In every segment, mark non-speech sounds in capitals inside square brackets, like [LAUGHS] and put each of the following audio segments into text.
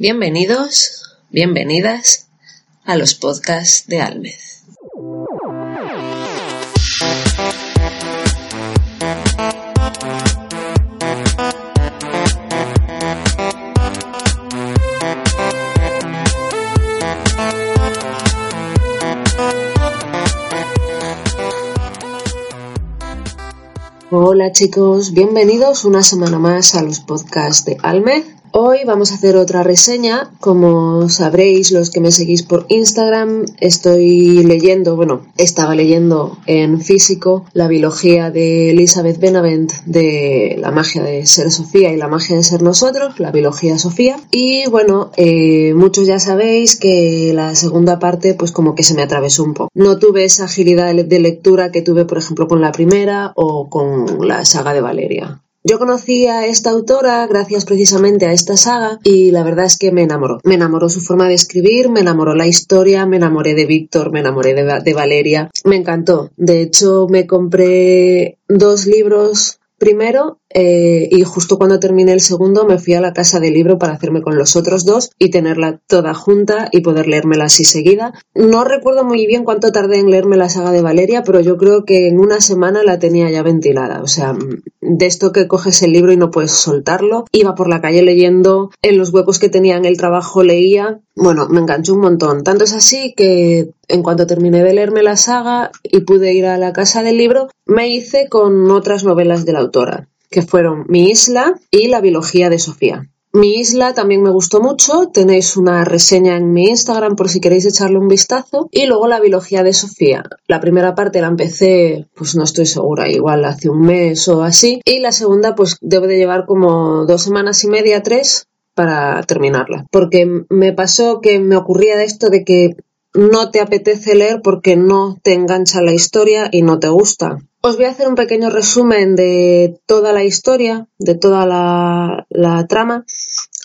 Bienvenidos, bienvenidas a los podcasts de Almez. Hola chicos, bienvenidos una semana más a los podcasts de Almez. Hoy vamos a hacer otra reseña. Como sabréis los que me seguís por Instagram, estoy leyendo, bueno, estaba leyendo en físico la biología de Elizabeth Benavent de la magia de ser Sofía y la magia de ser nosotros, la biología Sofía. Y bueno, eh, muchos ya sabéis que la segunda parte pues como que se me atravesó un poco. No tuve esa agilidad de lectura que tuve por ejemplo con la primera o con la saga de Valeria. Yo conocí a esta autora gracias precisamente a esta saga y la verdad es que me enamoró. Me enamoró su forma de escribir, me enamoró la historia, me enamoré de Víctor, me enamoré de, de Valeria. Me encantó. De hecho, me compré dos libros primero eh, y justo cuando terminé el segundo me fui a la casa del libro para hacerme con los otros dos y tenerla toda junta y poder leérmela así seguida. No recuerdo muy bien cuánto tardé en leerme la saga de Valeria, pero yo creo que en una semana la tenía ya ventilada. O sea, de esto que coges el libro y no puedes soltarlo. Iba por la calle leyendo, en los huecos que tenía en el trabajo leía. Bueno, me enganchó un montón. Tanto es así que en cuanto terminé de leerme la saga y pude ir a la casa del libro, me hice con otras novelas de la autora, que fueron Mi isla y La biología de Sofía. Mi isla también me gustó mucho, tenéis una reseña en mi Instagram por si queréis echarle un vistazo. Y luego la biología de Sofía. La primera parte la empecé, pues no estoy segura, igual hace un mes o así. Y la segunda, pues debo de llevar como dos semanas y media, tres, para terminarla. Porque me pasó que me ocurría esto de que no te apetece leer porque no te engancha la historia y no te gusta. Os voy a hacer un pequeño resumen de toda la historia, de toda la, trama.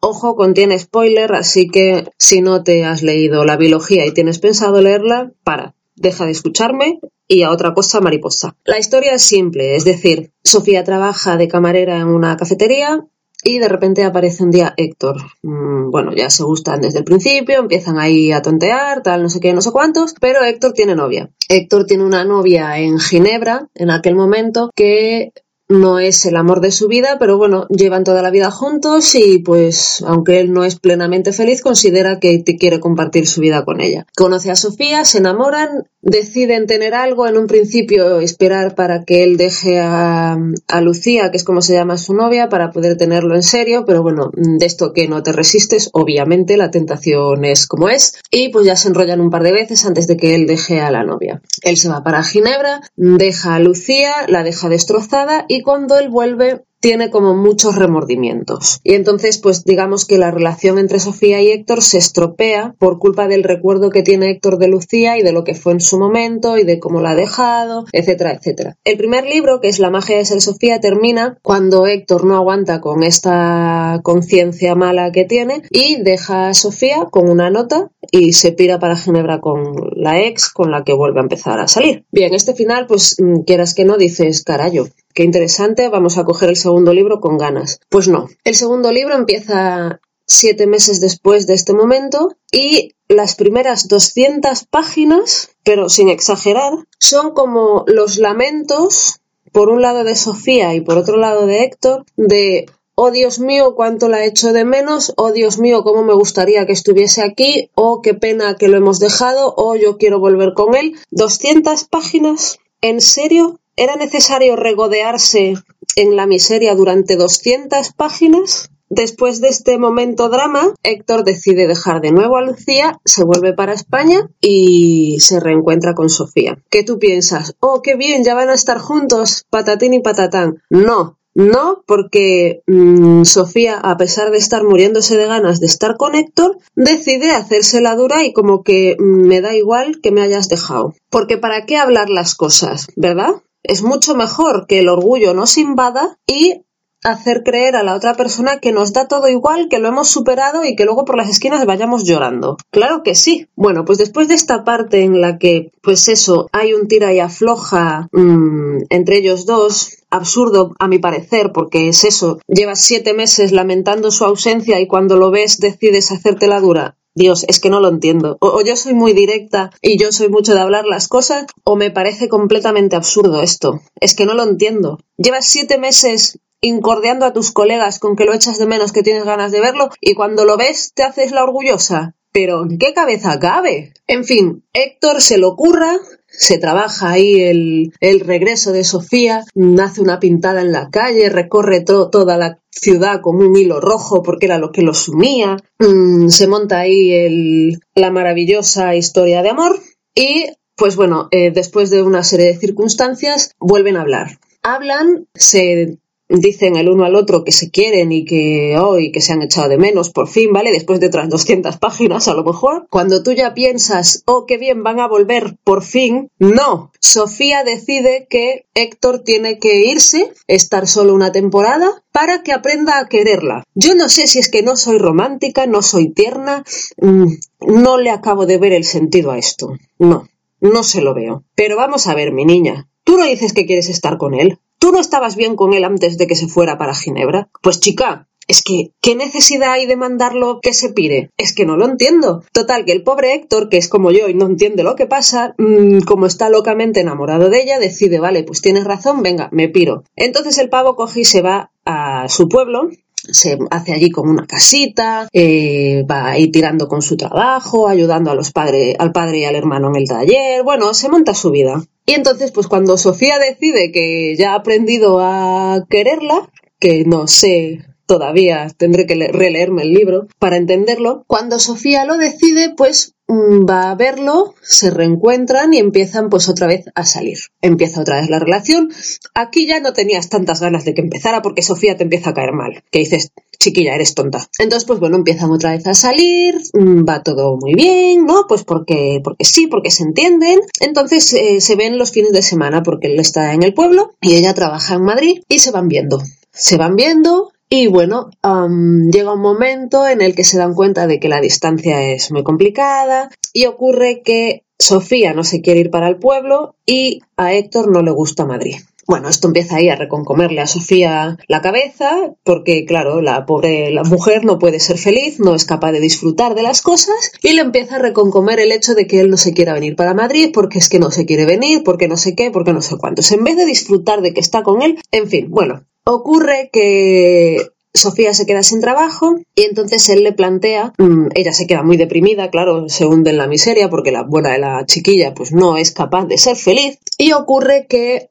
Ojo, contiene spoiler, así que si no te has leído la biología y tienes pensado leerla, para. Deja de escucharme y a otra cosa mariposa. La historia es simple, es decir, Sofía trabaja de camarera en una cafetería, y de repente aparece un día Héctor. Mm, bueno, ya se gustan desde el principio, empiezan ahí a tontear, tal, no sé qué, no sé cuántos, pero Héctor tiene novia. Héctor tiene una novia en Ginebra en aquel momento que no es el amor de su vida, pero bueno, llevan toda la vida juntos y pues aunque él no es plenamente feliz, considera que quiere compartir su vida con ella. Conoce a Sofía, se enamoran, deciden tener algo, en un principio esperar para que él deje a, Lucía, que es como se llama su novia, para poder tenerlo en serio, pero bueno, de esto que no te resistes, obviamente la tentación es como es, y pues ya se enrollan un par de veces antes de que él deje a la novia. Él se va para Ginebra, deja a Lucía, la deja destrozada y cuando él vuelve tiene como muchos remordimientos. Y entonces, pues digamos que la relación entre Sofía y Héctor se estropea por culpa del recuerdo que tiene Héctor de Lucía y de lo que fue en su momento y de cómo la ha dejado, etcétera, etcétera. El primer libro, que es La magia de ser Sofía, termina cuando Héctor no aguanta con esta conciencia mala que tiene y deja a Sofía con una nota y se pira para Ginebra con la ex con la que vuelve a empezar a salir. Bien, este final, pues mm, quieras que no, dices, carayo, qué interesante, vamos a coger el segundo libro con ganas. Pues no, el segundo libro empieza siete meses después de este momento y las primeras 200 páginas, pero sin exagerar, son como los lamentos, por un lado de Sofía y por otro lado de Héctor, de oh Dios mío, cuánto la echo de menos, oh Dios mío, cómo me gustaría que estuviese aquí, oh qué pena que lo hemos dejado, oh yo quiero volver con él. 200 páginas, ¿en serio? ¿Era necesario regodearse en la miseria durante 200 páginas? Después de este momento drama, Héctor decide dejar de nuevo a Lucía, se vuelve para España y se reencuentra con Sofía. ¿Qué tú piensas? Oh, qué bien, ya van a estar juntos, patatín y patatán. No, no, porque mmm, Sofía, a pesar de estar muriéndose de ganas de estar con Héctor, decide hacerse la dura y como que mmm, me da igual que me hayas dejado. Porque ¿para qué hablar las cosas, verdad? Es mucho mejor que el orgullo nos invada y hacer creer a la otra persona que nos da todo igual, que lo hemos superado y que luego por las esquinas vayamos llorando. Claro que sí. Bueno, pues después de esta parte en la que, pues eso, hay un tira y afloja mmm, entre ellos dos, absurdo a mi parecer, porque es eso, llevas siete meses lamentando su ausencia y cuando lo ves decides hacerte la dura. Dios, es que no lo entiendo. O, yo soy muy directa y yo soy mucho de hablar las cosas, o me parece completamente absurdo esto. Es que no lo entiendo. Llevas siete meses incordiando a tus colegas con que lo echas de menos, que tienes ganas de verlo, y cuando lo ves te haces la orgullosa. Pero ¿en qué cabeza cabe? En fin, Héctor se lo ocurra, se trabaja ahí el, el, regreso de Sofía, hace una pintada en la calle, recorre toda la ciudad con un hilo rojo porque era lo que lo sumía, mm, se monta ahí la maravillosa historia de amor y pues bueno, eh, después de una serie de circunstancias vuelven a hablar. Hablan, se dicen el uno al otro que se quieren y que hoy que se han echado de menos por fin, ¿vale? Después de otras 200 [LAUGHS] páginas a lo mejor. Cuando tú ya piensas, oh, qué bien, van a volver por fin, no. Sofía decide que Héctor tiene que irse, estar solo una temporada, para que aprenda a quererla. Yo no sé si es que no soy romántica, no soy tierna, mm, no le acabo de ver el sentido a esto. No, no se lo veo. Pero vamos a ver, mi niña, tú no dices que quieres estar con él. ¿Tú no estabas bien con él antes de que se fuera para Ginebra? Pues chica, es que, ¿qué necesidad hay de mandarlo que se pire? Es que no lo entiendo. Total, que el pobre Héctor, que es como yo y no entiende lo que pasa, mmm, como está locamente enamorado de ella, decide, vale, pues tienes razón, venga, me piro. Entonces el pavo coge y se va a su pueblo, se hace allí como una casita, eh, va ahí tirando con su trabajo, ayudando a los padres, al padre y al hermano en el taller, bueno, se monta su vida. Y entonces, pues cuando Sofía decide que ya ha aprendido a quererla, que no sé todavía tendré que releerme el libro para entenderlo. Cuando Sofía lo decide, pues va a verlo, se reencuentran y empiezan pues otra vez a salir. Empieza otra vez la relación. Aquí ya no tenías tantas ganas de que empezara porque Sofía te empieza a caer mal. Que dices, chiquilla, eres tonta. Entonces, pues bueno, empiezan otra vez a salir, mm, va todo muy bien, ¿no? Pues porque, porque sí, porque se entienden. Entonces eh, se ven los fines de semana porque él está en el pueblo y ella trabaja en Madrid y se van viendo. Se van viendo, y bueno, llega un momento en el que se dan cuenta de que la distancia es muy complicada y ocurre que Sofía no se quiere ir para el pueblo y a Héctor no le gusta Madrid. Bueno, esto empieza ahí a reconcomerle a Sofía la cabeza, porque claro, la pobre la mujer no puede ser feliz, no es capaz de disfrutar de las cosas, y le empieza a reconcomer el hecho de que él no se quiera venir para Madrid, porque es que no se quiere venir, porque no sé qué, porque no sé cuántos. En vez de disfrutar de que está con él, en fin, bueno, Ocurre que Sofía se queda sin trabajo y entonces él le plantea, mm, ella se queda muy deprimida, claro, se hunde en la miseria porque la buena de la chiquilla pues no es capaz de ser feliz y ocurre que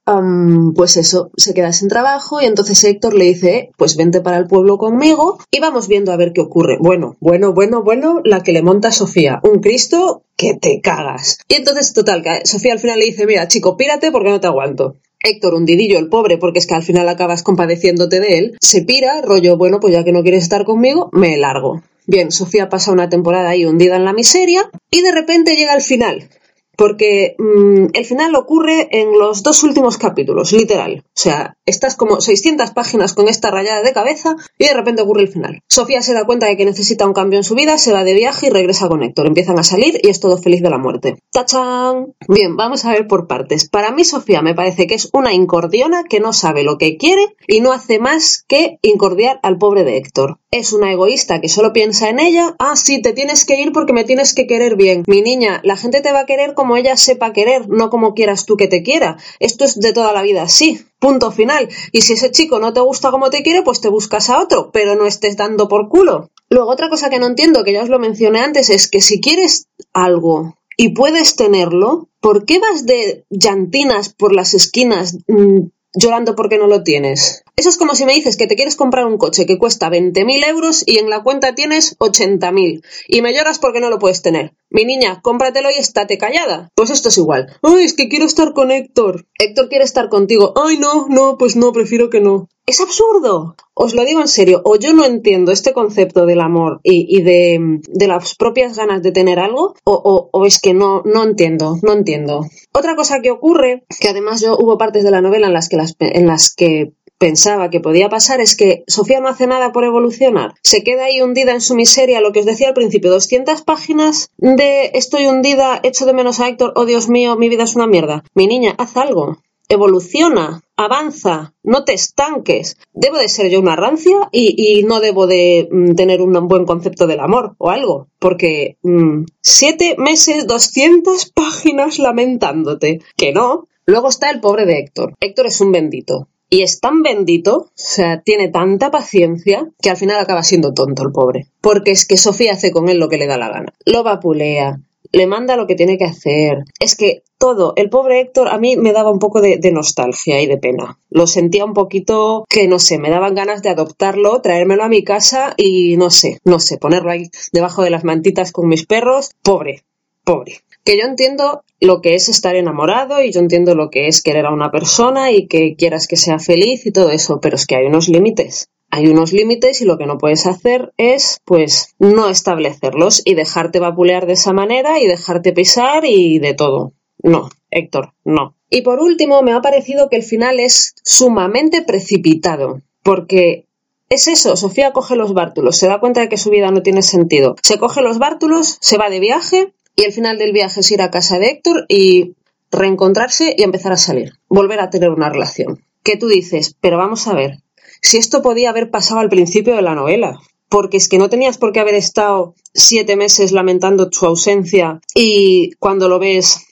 pues eso, se queda sin trabajo y entonces Héctor le dice, pues vente para el pueblo conmigo y vamos viendo a ver qué ocurre. Bueno, bueno, bueno, bueno, la que le monta Sofía, un Cristo que te cagas. Y entonces, total, Sofía al final le dice, mira, chico, pírate porque no te aguanto. Héctor, un didillo, el pobre, porque es que al final acabas compadeciéndote de él, se pira, rollo, bueno, pues ya que no quieres estar conmigo, me largo. Bien, Sofía pasa una temporada ahí hundida en la miseria y de repente llega el final porque mm, el final ocurre en los dos últimos capítulos, literal. O sea, estás como 600 páginas con esta rayada de cabeza y de repente ocurre el final. Sofía se da cuenta de que necesita un cambio en su vida, se va de viaje y regresa con Héctor. Empiezan a salir y es todo feliz de la muerte. ¡Tachán! Bien, vamos a ver por partes. Para mí Sofía me parece que es una incordiona que no sabe lo que quiere y no hace más que incordiar al pobre de Héctor. Es una egoísta que solo piensa en ella. Ah, sí, te tienes que ir porque me tienes que querer bien. Mi niña, la gente te va a querer como ella sepa querer, no como quieras tú que te quiera. Esto es de toda la vida así. Punto final. Y si ese chico no te gusta como te quiere, pues te buscas a otro, pero no estés dando por culo. Luego, otra cosa que no entiendo, que ya os lo mencioné antes, es que si quieres algo y puedes tenerlo, ¿por qué vas de llantinas por las esquinas mm, llorando porque no lo tienes? Eso es como si me dices que te quieres comprar un coche que cuesta 20.000 euros y en la cuenta tienes 80.000 y me lloras porque no lo puedes tener. Mi niña, cómpratelo y estate callada. Pues esto es igual. Ay, es que quiero estar con Héctor. Héctor quiere estar contigo. Ay, no, no, pues no, prefiero que no. Es absurdo. Os lo digo en serio. O yo no entiendo este concepto del amor y, de, las propias ganas de tener algo, o, es que no, no entiendo, no entiendo. Otra cosa que ocurre, que además yo hubo partes de la novela en las que, en las que pensaba que podía pasar es que Sofía no hace nada por evolucionar. Se queda ahí hundida en su miseria, lo que os decía al principio, 200 páginas de estoy hundida, echo de menos a Héctor, oh Dios mío, mi vida es una mierda. Mi niña, haz algo. Evoluciona, avanza, no te estanques. Debo de ser yo una rancia y, no debo de mm, tener un buen concepto del amor o algo, porque mm, siete meses, 200 [LAUGHS] páginas lamentándote. Que no. Luego está el pobre de Héctor. Héctor es un bendito. Y es tan bendito, o sea, tiene tanta paciencia, que al final acaba siendo tonto el pobre. Porque es que Sofía hace con él lo que le da la gana. Lo vapulea, le manda lo que tiene que hacer. Es que todo, el pobre Héctor a mí me daba un poco de, nostalgia y de pena. Lo sentía un poquito que, no sé, me daban ganas de adoptarlo, traérmelo a mi casa y no sé, no sé, ponerlo ahí debajo de las mantitas con mis perros. Pobre, pobre. Que yo entiendo lo que es estar enamorado y yo entiendo lo que es querer a una persona y que quieras que sea feliz y todo eso, pero es que hay unos límites hay unos límites y lo que no puedes hacer es, pues, no establecerlos y dejarte vapulear de esa manera y dejarte pisar y de todo. No, Héctor, no. Y por último, me ha parecido que el final es sumamente precipitado, porque es eso, Sofía coge los bártulos, se da cuenta de que su vida no tiene sentido. Se coge los bártulos, se va de viaje y el final del viaje es ir a casa de Héctor y reencontrarse y empezar a salir, volver a tener una relación. Que tú dices, pero vamos a ver, si esto podía haber pasado al principio de la novela. Porque es que no tenías por qué haber estado siete meses lamentando su ausencia y cuando lo ves,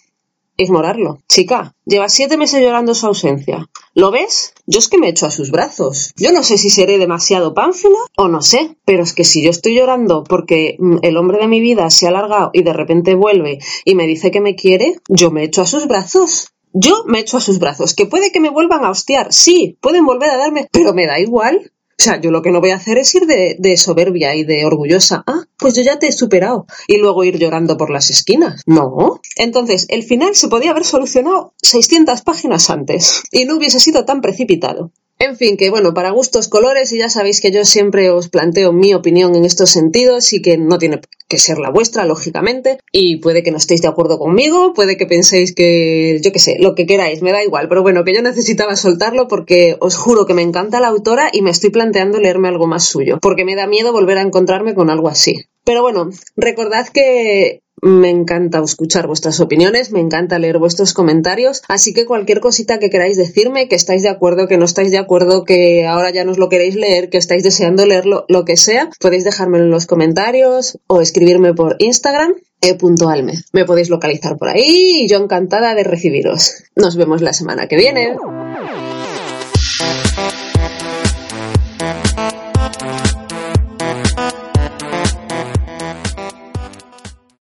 ignorarlo. Chica, llevas siete meses llorando su ausencia. ¿Lo ves? Yo es que me echo a sus brazos. Yo no sé si seré demasiado pánfila o no sé, pero es que si yo estoy llorando porque mm, el hombre de mi vida se ha alargado y de repente vuelve y me dice que me quiere, yo me echo a sus brazos. Yo me echo a sus brazos. Que puede que me vuelvan a hostiar. Sí, pueden volver a darme, pero me da igual. O sea, yo lo que no voy a hacer es ir de, de, soberbia y de orgullosa. Ah, pues yo ya te he superado. Y luego ir llorando por las esquinas. No. Entonces, el final se podía haber solucionado 600 páginas antes. Y no hubiese sido tan precipitado. En fin, que bueno, para gustos colores y ya sabéis que yo siempre os planteo mi opinión en estos sentidos y que no tiene que ser la vuestra, lógicamente, y puede que no estéis de acuerdo conmigo, puede que penséis que, yo qué sé, lo que queráis, me da igual, pero bueno, que yo necesitaba soltarlo porque os juro que me encanta la autora y me estoy planteando leerme algo más suyo, porque me da miedo volver a encontrarme con algo así. Pero bueno, recordad que me encanta escuchar vuestras opiniones, me encanta leer vuestros comentarios, así que cualquier cosita que queráis decirme, que estáis de acuerdo, que no estáis de acuerdo, que ahora ya no os lo queréis leer, que estáis deseando leerlo, lo que sea, podéis dejármelo en los comentarios o escribirme por Instagram e.alme. Me podéis localizar por ahí y yo encantada de recibiros. Nos vemos la semana que viene.